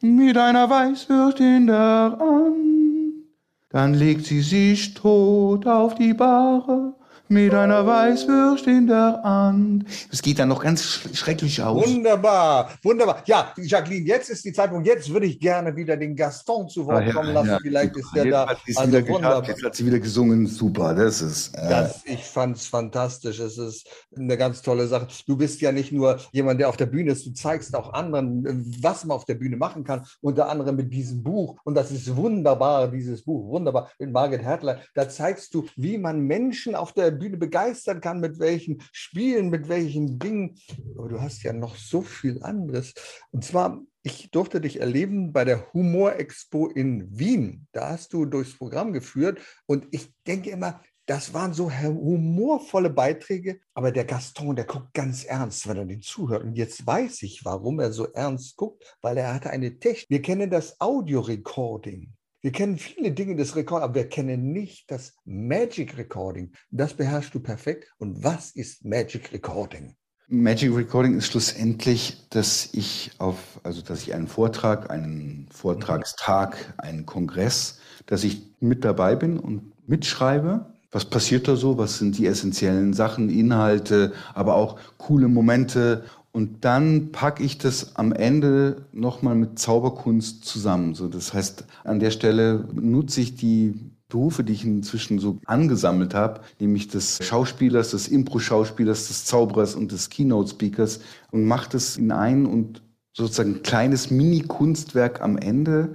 mit einer Weißwürst in der Hand. Dann legt sie sich tot auf die Bahre mit einer Weißwürst in der Hand. Es geht dann noch ganz schrecklich aus. Wunderbar, wunderbar. Ja, Jacqueline, jetzt ist die Zeitpunkt. Jetzt würde ich gerne wieder den Gaston zu Wort ah, kommen lassen. Ja, Vielleicht ist der da. Hat also wieder wunderbar. Jetzt hat sie wieder gesungen. Super, das ist. Äh das, ich fand es fantastisch. Es ist eine ganz tolle Sache. Du bist ja nicht nur jemand, der auf der Bühne ist. Du zeigst auch anderen, was man auf der Bühne machen kann. Unter anderem mit diesem Buch. Und das ist wunderbar, dieses Buch. Wunderbar. Mit Margit Hertler. Da zeigst du, wie man Menschen auf der Bühne begeistern kann, mit welchen Spielen, mit welchen Dingen. Aber du hast ja noch so viel anderes. Und zwar, ich durfte dich erleben bei der Humor Expo in Wien. Da hast du durchs Programm geführt und ich denke immer, das waren so humorvolle Beiträge, aber der Gaston, der guckt ganz ernst, wenn er den zuhört. Und jetzt weiß ich, warum er so ernst guckt, weil er hatte eine Technik. Wir kennen das Audio-Recording. Wir kennen viele Dinge des Rekord, aber wir kennen nicht das Magic Recording. Das beherrschst du perfekt. Und was ist Magic Recording? Magic Recording ist schlussendlich, dass ich auf, also dass ich einen Vortrag, einen Vortragstag, einen Kongress, dass ich mit dabei bin und mitschreibe. Was passiert da so? Was sind die essentiellen Sachen, Inhalte, aber auch coole Momente und dann packe ich das am Ende nochmal mit Zauberkunst zusammen. So, das heißt, an der Stelle nutze ich die Berufe, die ich inzwischen so angesammelt habe, nämlich des Schauspielers, des Impro-Schauspielers, des Zauberers und des Keynote-Speakers und mache das in ein und sozusagen kleines Mini-Kunstwerk am Ende,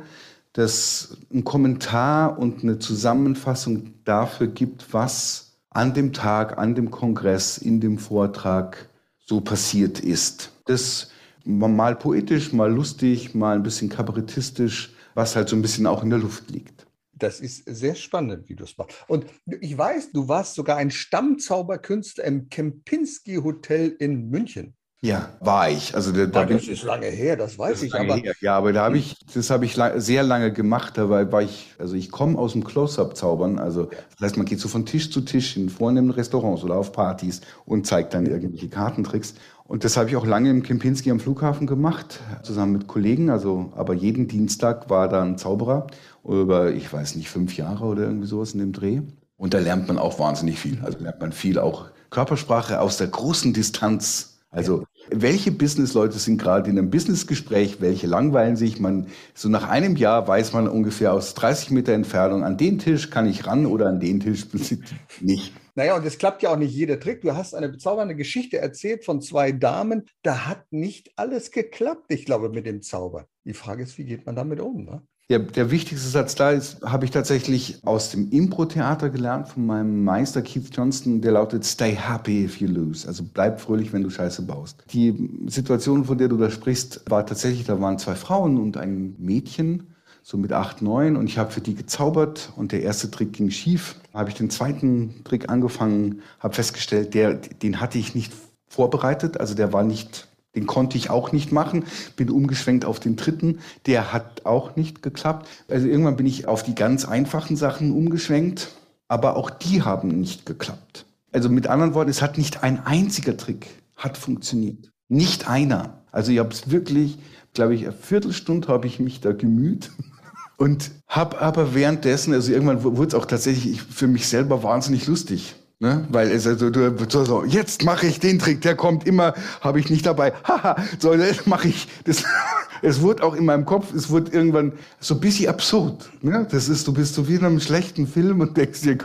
das einen Kommentar und eine Zusammenfassung dafür gibt, was an dem Tag, an dem Kongress, in dem Vortrag so passiert ist. Das mal poetisch, mal lustig, mal ein bisschen kabarettistisch, was halt so ein bisschen auch in der Luft liegt. Das ist sehr spannend, wie du es machst. Und ich weiß, du warst sogar ein Stammzauberkünstler im Kempinski Hotel in München. Ja, war ich. Also da, da das ist lange her, das weiß das ich. Aber her. ja, aber da habe ich, das habe ich lang, sehr lange gemacht. Dabei war ich, also ich komme aus dem Close-up-Zaubern. Also das heißt, man geht so von Tisch zu Tisch in vornehmen Restaurants oder auf Partys und zeigt dann irgendwelche Kartentricks. Und das habe ich auch lange im Kempinski am Flughafen gemacht, zusammen mit Kollegen. Also, aber jeden Dienstag war da ein Zauberer über, ich weiß nicht, fünf Jahre oder irgendwie sowas in dem Dreh. Und da lernt man auch wahnsinnig viel. Also lernt man viel auch Körpersprache aus der großen Distanz also welche Businessleute sind gerade in einem Businessgespräch, welche langweilen sich? Man, so nach einem Jahr weiß man ungefähr aus 30 Meter Entfernung, an den Tisch kann ich ran oder an den Tisch <laughs> nicht. Naja, und es klappt ja auch nicht jeder Trick. Du hast eine bezaubernde Geschichte erzählt von zwei Damen. Da hat nicht alles geklappt, ich glaube, mit dem Zauber. Die Frage ist, wie geht man damit um? Ne? Der, der wichtigste Satz da ist, habe ich tatsächlich aus dem Impro-Theater gelernt von meinem Meister Keith Johnston, der lautet Stay happy if you lose. Also bleib fröhlich, wenn du Scheiße baust. Die Situation, von der du da sprichst, war tatsächlich, da waren zwei Frauen und ein Mädchen, so mit acht, neun und ich habe für die gezaubert und der erste Trick ging schief. Habe ich den zweiten Trick angefangen, habe festgestellt, der, den hatte ich nicht vorbereitet, also der war nicht, den konnte ich auch nicht machen. Bin umgeschwenkt auf den dritten, der hat auch nicht geklappt. Also irgendwann bin ich auf die ganz einfachen Sachen umgeschwenkt, aber auch die haben nicht geklappt. Also mit anderen Worten, es hat nicht ein einziger Trick hat funktioniert. Nicht einer. Also ich habe es wirklich, glaube ich, eine Viertelstunde habe ich mich da gemüht <laughs> und habe aber währenddessen, also irgendwann wurde es auch tatsächlich für mich selber wahnsinnig lustig. Ne? Weil es also du, so, so jetzt mache ich den Trick, der kommt immer, habe ich nicht dabei. <laughs> Haha, so mache ich das. <laughs> es wurde auch in meinem Kopf, es wurde irgendwann so ein bisschen absurd. Ne? Das ist, du bist so wie in einem schlechten Film und denkst dir,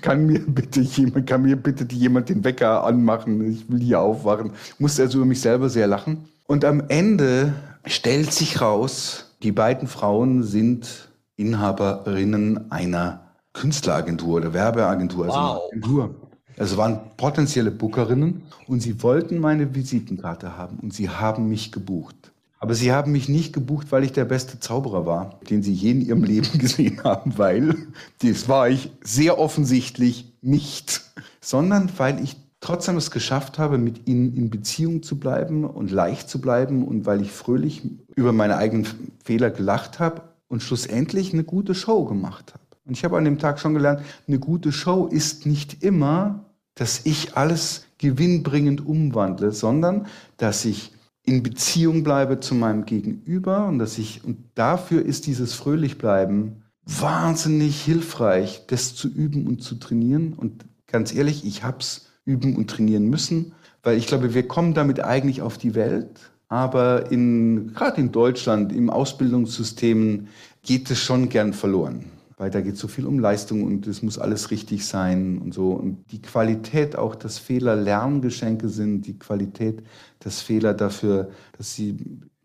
kann mir bitte jemand, kann mir bitte jemand den Wecker anmachen? Ich will hier aufwachen. Musste also über mich selber sehr lachen. Und am Ende stellt sich raus, die beiden Frauen sind Inhaberinnen einer Künstleragentur oder Werbeagentur, also wow. Agentur. Also waren potenzielle Bookerinnen und sie wollten meine Visitenkarte haben und sie haben mich gebucht. Aber sie haben mich nicht gebucht, weil ich der beste Zauberer war, den sie je in ihrem Leben <laughs> gesehen haben, weil das war ich sehr offensichtlich nicht, sondern weil ich trotzdem es geschafft habe, mit ihnen in Beziehung zu bleiben und leicht zu bleiben und weil ich fröhlich über meine eigenen Fehler gelacht habe und schlussendlich eine gute Show gemacht habe. Und ich habe an dem Tag schon gelernt, eine gute Show ist nicht immer, dass ich alles gewinnbringend umwandle, sondern dass ich in Beziehung bleibe zu meinem Gegenüber und dass ich, und dafür ist dieses Fröhlichbleiben wahnsinnig hilfreich, das zu üben und zu trainieren. Und ganz ehrlich, ich habe es üben und trainieren müssen, weil ich glaube, wir kommen damit eigentlich auf die Welt. Aber in, gerade in Deutschland, im Ausbildungssystem geht es schon gern verloren weil da geht es so viel um Leistung und es muss alles richtig sein und so. Und die Qualität auch, dass Fehler Lerngeschenke sind, die Qualität, dass Fehler dafür, dass sie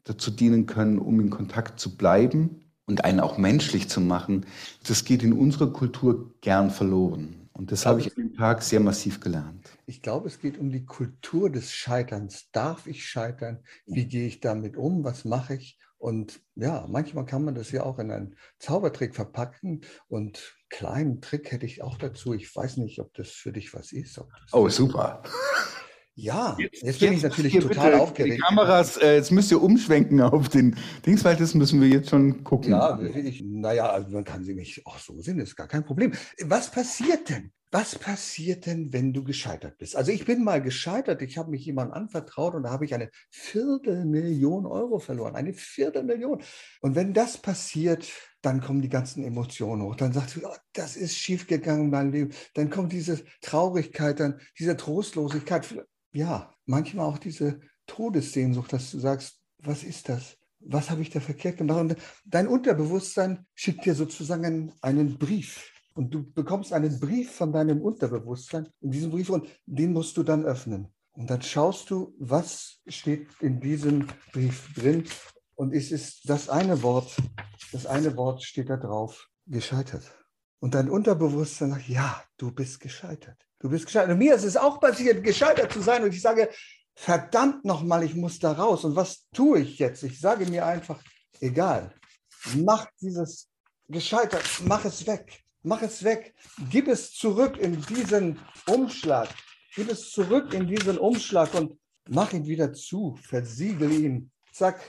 dazu dienen können, um in Kontakt zu bleiben und einen auch menschlich zu machen, das geht in unserer Kultur gern verloren. Und das habe ich an dem Tag sehr massiv gelernt. Ich glaube, es geht um die Kultur des Scheiterns. Darf ich scheitern? Wie gehe ich damit um? Was mache ich? Und ja, manchmal kann man das ja auch in einen Zaubertrick verpacken. Und kleinen Trick hätte ich auch dazu. Ich weiß nicht, ob das für dich was ist. oh, super. Ja, jetzt, jetzt bin jetzt ich natürlich total bitte, aufgeregt. Die Kameras, äh, jetzt müsst ihr umschwenken auf den Dings, weil das müssen wir jetzt schon gucken. Ja, ich, naja, also man kann sie nicht, ach so sehen, ist gar kein Problem. Was passiert denn? Was passiert denn, wenn du gescheitert bist? Also ich bin mal gescheitert, ich habe mich jemandem anvertraut und da habe ich eine Viertelmillion Euro verloren. Eine Viertelmillion. Und wenn das passiert, dann kommen die ganzen Emotionen hoch. Dann sagst du, oh, das ist schiefgegangen in meinem Leben. Dann kommt diese Traurigkeit, dann diese Trostlosigkeit. Ja, manchmal auch diese Todessehnsucht, dass du sagst, was ist das? Was habe ich da verkehrt gemacht? Und dein Unterbewusstsein schickt dir sozusagen einen Brief und du bekommst einen Brief von deinem Unterbewusstsein. In diesem Brief und den musst du dann öffnen. Und dann schaust du, was steht in diesem Brief drin. Und es ist das eine Wort, das eine Wort steht da drauf, gescheitert. Und dein Unterbewusstsein sagt, ja, du bist gescheitert. Du bist gescheitert. Und mir ist es auch passiert, gescheitert zu sein. Und ich sage, verdammt nochmal, ich muss da raus. Und was tue ich jetzt? Ich sage mir einfach, egal, mach dieses gescheitert, mach es weg mach es weg, gib es zurück in diesen Umschlag, gib es zurück in diesen Umschlag und mach ihn wieder zu, versiegel ihn, zack,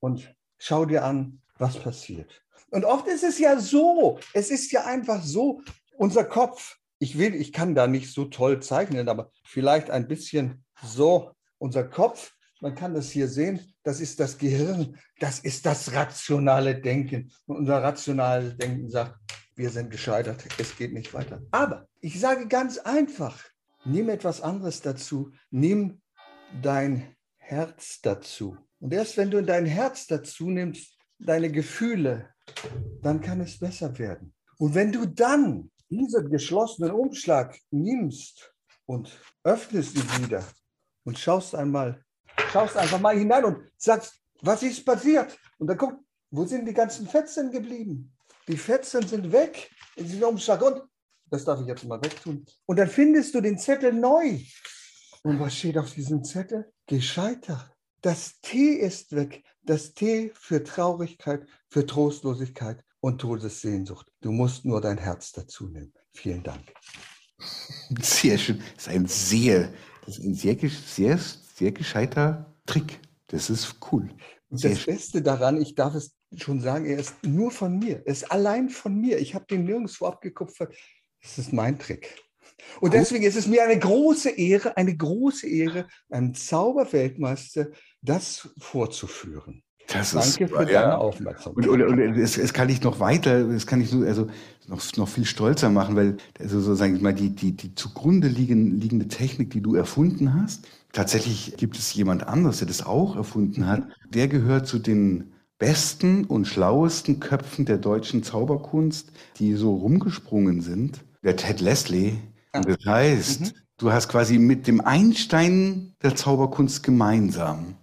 und schau dir an, was passiert. Und oft ist es ja so, es ist ja einfach so, unser Kopf, ich will, ich kann da nicht so toll zeichnen, aber vielleicht ein bisschen so, unser Kopf, man kann das hier sehen, das ist das Gehirn, das ist das rationale Denken. Und unser rationales Denken sagt, wir sind gescheitert, es geht nicht weiter. Aber ich sage ganz einfach, nimm etwas anderes dazu, nimm dein Herz dazu. Und erst wenn du dein Herz dazu nimmst, deine Gefühle, dann kann es besser werden. Und wenn du dann diesen geschlossenen Umschlag nimmst und öffnest ihn wieder und schaust einmal, schaust einfach mal hinein und sagst, was ist passiert? Und dann guck, wo sind die ganzen Fetzen geblieben? Die Fetzen sind weg in diesem Umschlag. Und das darf ich jetzt mal wegtun. Und dann findest du den Zettel neu. Und was steht auf diesem Zettel? Gescheitert. Das T ist weg. Das T für Traurigkeit, für Trostlosigkeit und Todessehnsucht. Du musst nur dein Herz dazu nehmen. Vielen Dank. Sehr schön. Das ist ein sehr, das ist ein sehr, sehr, sehr gescheiter Trick. Das ist cool. Und das Beste daran, ich darf es schon sagen, er ist nur von mir. Er ist allein von mir. Ich habe den nirgendwo abgekupfert. Das ist mein Trick. Und deswegen ist es mir eine große Ehre, eine große Ehre, einem Zauberweltmeister das vorzuführen. Das Danke ist, für ja. deine Aufmerksamkeit. Und, und, und es, es, kann ich noch weiter, es kann ich so, also noch, noch viel stolzer machen, weil also so sagen wir mal die, die, die zugrunde liegen, liegende Technik, die du erfunden hast, tatsächlich gibt es jemand anderes, der das auch erfunden hat. Der gehört zu den besten und schlauesten Köpfen der deutschen Zauberkunst, die so rumgesprungen sind. Der Ted Leslie. Und das heißt, mhm. du hast quasi mit dem Einstein der Zauberkunst gemeinsam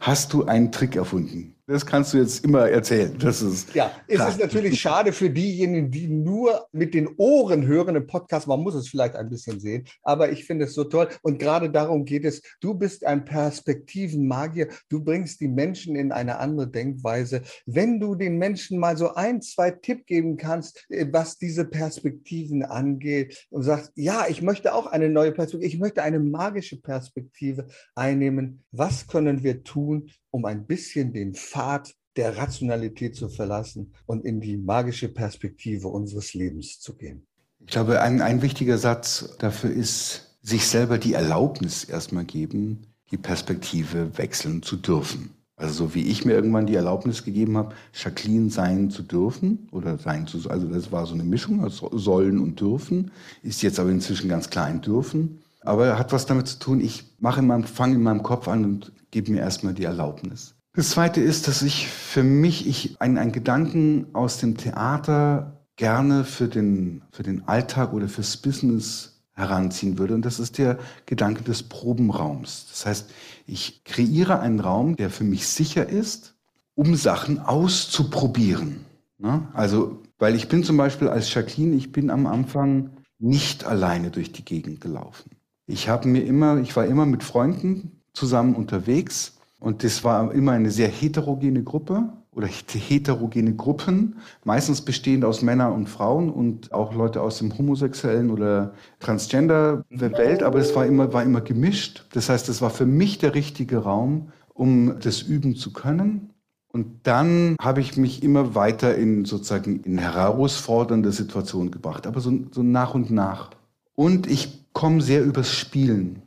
hast du einen Trick erfunden. Das kannst du jetzt immer erzählen. Das ist ja, es ist natürlich schade für diejenigen, die nur mit den Ohren hören im Podcast. Man muss es vielleicht ein bisschen sehen, aber ich finde es so toll. Und gerade darum geht es. Du bist ein Perspektivenmagier. Du bringst die Menschen in eine andere Denkweise. Wenn du den Menschen mal so ein, zwei Tipp geben kannst, äh, was diese Perspektiven angeht und sagst, ja, ich möchte auch eine neue Perspektive, ich möchte eine magische Perspektive einnehmen. Was können wir tun, um ein bisschen den Pfad der Rationalität zu verlassen und in die magische Perspektive unseres Lebens zu gehen. Ich glaube, ein, ein wichtiger Satz dafür ist, sich selber die Erlaubnis erstmal geben, die Perspektive wechseln zu dürfen. Also so wie ich mir irgendwann die Erlaubnis gegeben habe, Jacqueline sein zu dürfen oder sein zu, also das war so eine Mischung aus sollen und dürfen, ist jetzt aber inzwischen ganz klein dürfen. Aber hat was damit zu tun, ich mache in meinem, fange in meinem Kopf an und gebe mir erstmal die Erlaubnis. Das zweite ist, dass ich für mich ich einen, einen Gedanken aus dem Theater gerne für den, für den Alltag oder fürs Business heranziehen würde. Und das ist der Gedanke des Probenraums. Das heißt, ich kreiere einen Raum, der für mich sicher ist, um Sachen auszuprobieren. Ne? Also, weil ich bin zum Beispiel als Jacqueline, ich bin am Anfang nicht alleine durch die Gegend gelaufen. Ich habe mir immer, ich war immer mit Freunden zusammen unterwegs und das war immer eine sehr heterogene Gruppe oder heterogene Gruppen, meistens bestehend aus Männern und Frauen und auch Leute aus dem homosexuellen oder Transgender-Welt, aber es war immer, war immer gemischt. Das heißt, es war für mich der richtige Raum, um das üben zu können. Und dann habe ich mich immer weiter in sozusagen in herausfordernde Situationen gebracht, aber so, so nach und nach. Und ich kommen sehr übers Spielen.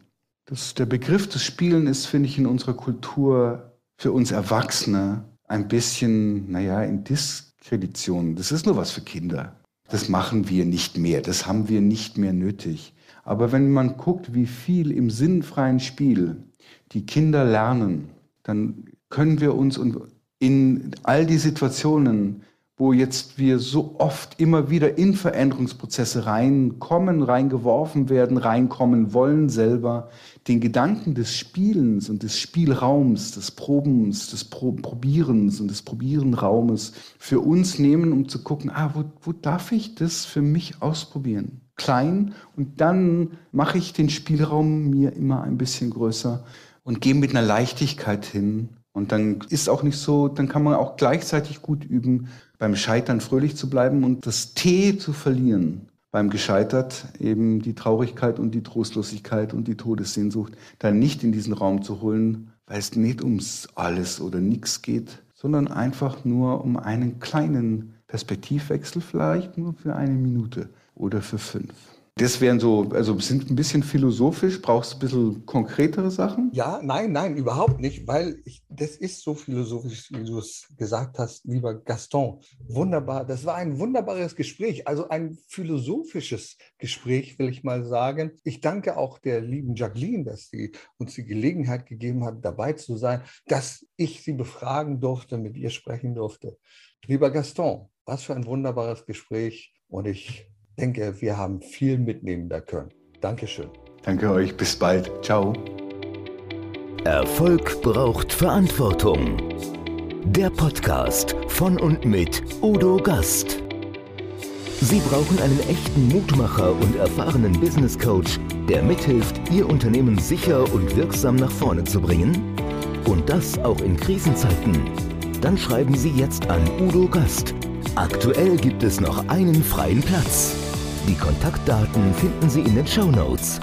Das, der Begriff des Spielen ist, finde ich, in unserer Kultur für uns Erwachsene ein bisschen, naja, in Diskredition. Das ist nur was für Kinder. Das machen wir nicht mehr. Das haben wir nicht mehr nötig. Aber wenn man guckt, wie viel im sinnfreien Spiel die Kinder lernen, dann können wir uns in all die Situationen wo jetzt wir so oft immer wieder in Veränderungsprozesse reinkommen, reingeworfen werden, reinkommen wollen selber, den Gedanken des Spielens und des Spielraums, des Probens, des Pro Probierens und des Probierenraumes für uns nehmen, um zu gucken, ah, wo, wo darf ich das für mich ausprobieren? Klein und dann mache ich den Spielraum mir immer ein bisschen größer und gehe mit einer Leichtigkeit hin. Und dann ist auch nicht so, dann kann man auch gleichzeitig gut üben, beim Scheitern fröhlich zu bleiben und das T zu verlieren. Beim Gescheitert eben die Traurigkeit und die Trostlosigkeit und die Todessehnsucht dann nicht in diesen Raum zu holen, weil es nicht ums alles oder nichts geht, sondern einfach nur um einen kleinen Perspektivwechsel, vielleicht nur für eine Minute oder für fünf. Das wären so, also sind ein bisschen philosophisch. Brauchst du ein bisschen konkretere Sachen? Ja, nein, nein, überhaupt nicht, weil ich, das ist so philosophisch, wie du es gesagt hast, lieber Gaston. Wunderbar. Das war ein wunderbares Gespräch, also ein philosophisches Gespräch, will ich mal sagen. Ich danke auch der lieben Jacqueline, dass sie uns die Gelegenheit gegeben hat, dabei zu sein, dass ich sie befragen durfte, mit ihr sprechen durfte. Lieber Gaston, was für ein wunderbares Gespräch und ich denke, wir haben viel mitnehmen da können. Dankeschön. Danke euch, bis bald. Ciao. Erfolg braucht Verantwortung. Der Podcast von und mit Udo Gast. Sie brauchen einen echten Mutmacher und erfahrenen Business Coach, der mithilft, Ihr Unternehmen sicher und wirksam nach vorne zu bringen? Und das auch in Krisenzeiten. Dann schreiben Sie jetzt an Udo Gast. Aktuell gibt es noch einen freien Platz. Die Kontaktdaten finden Sie in den Show Notes.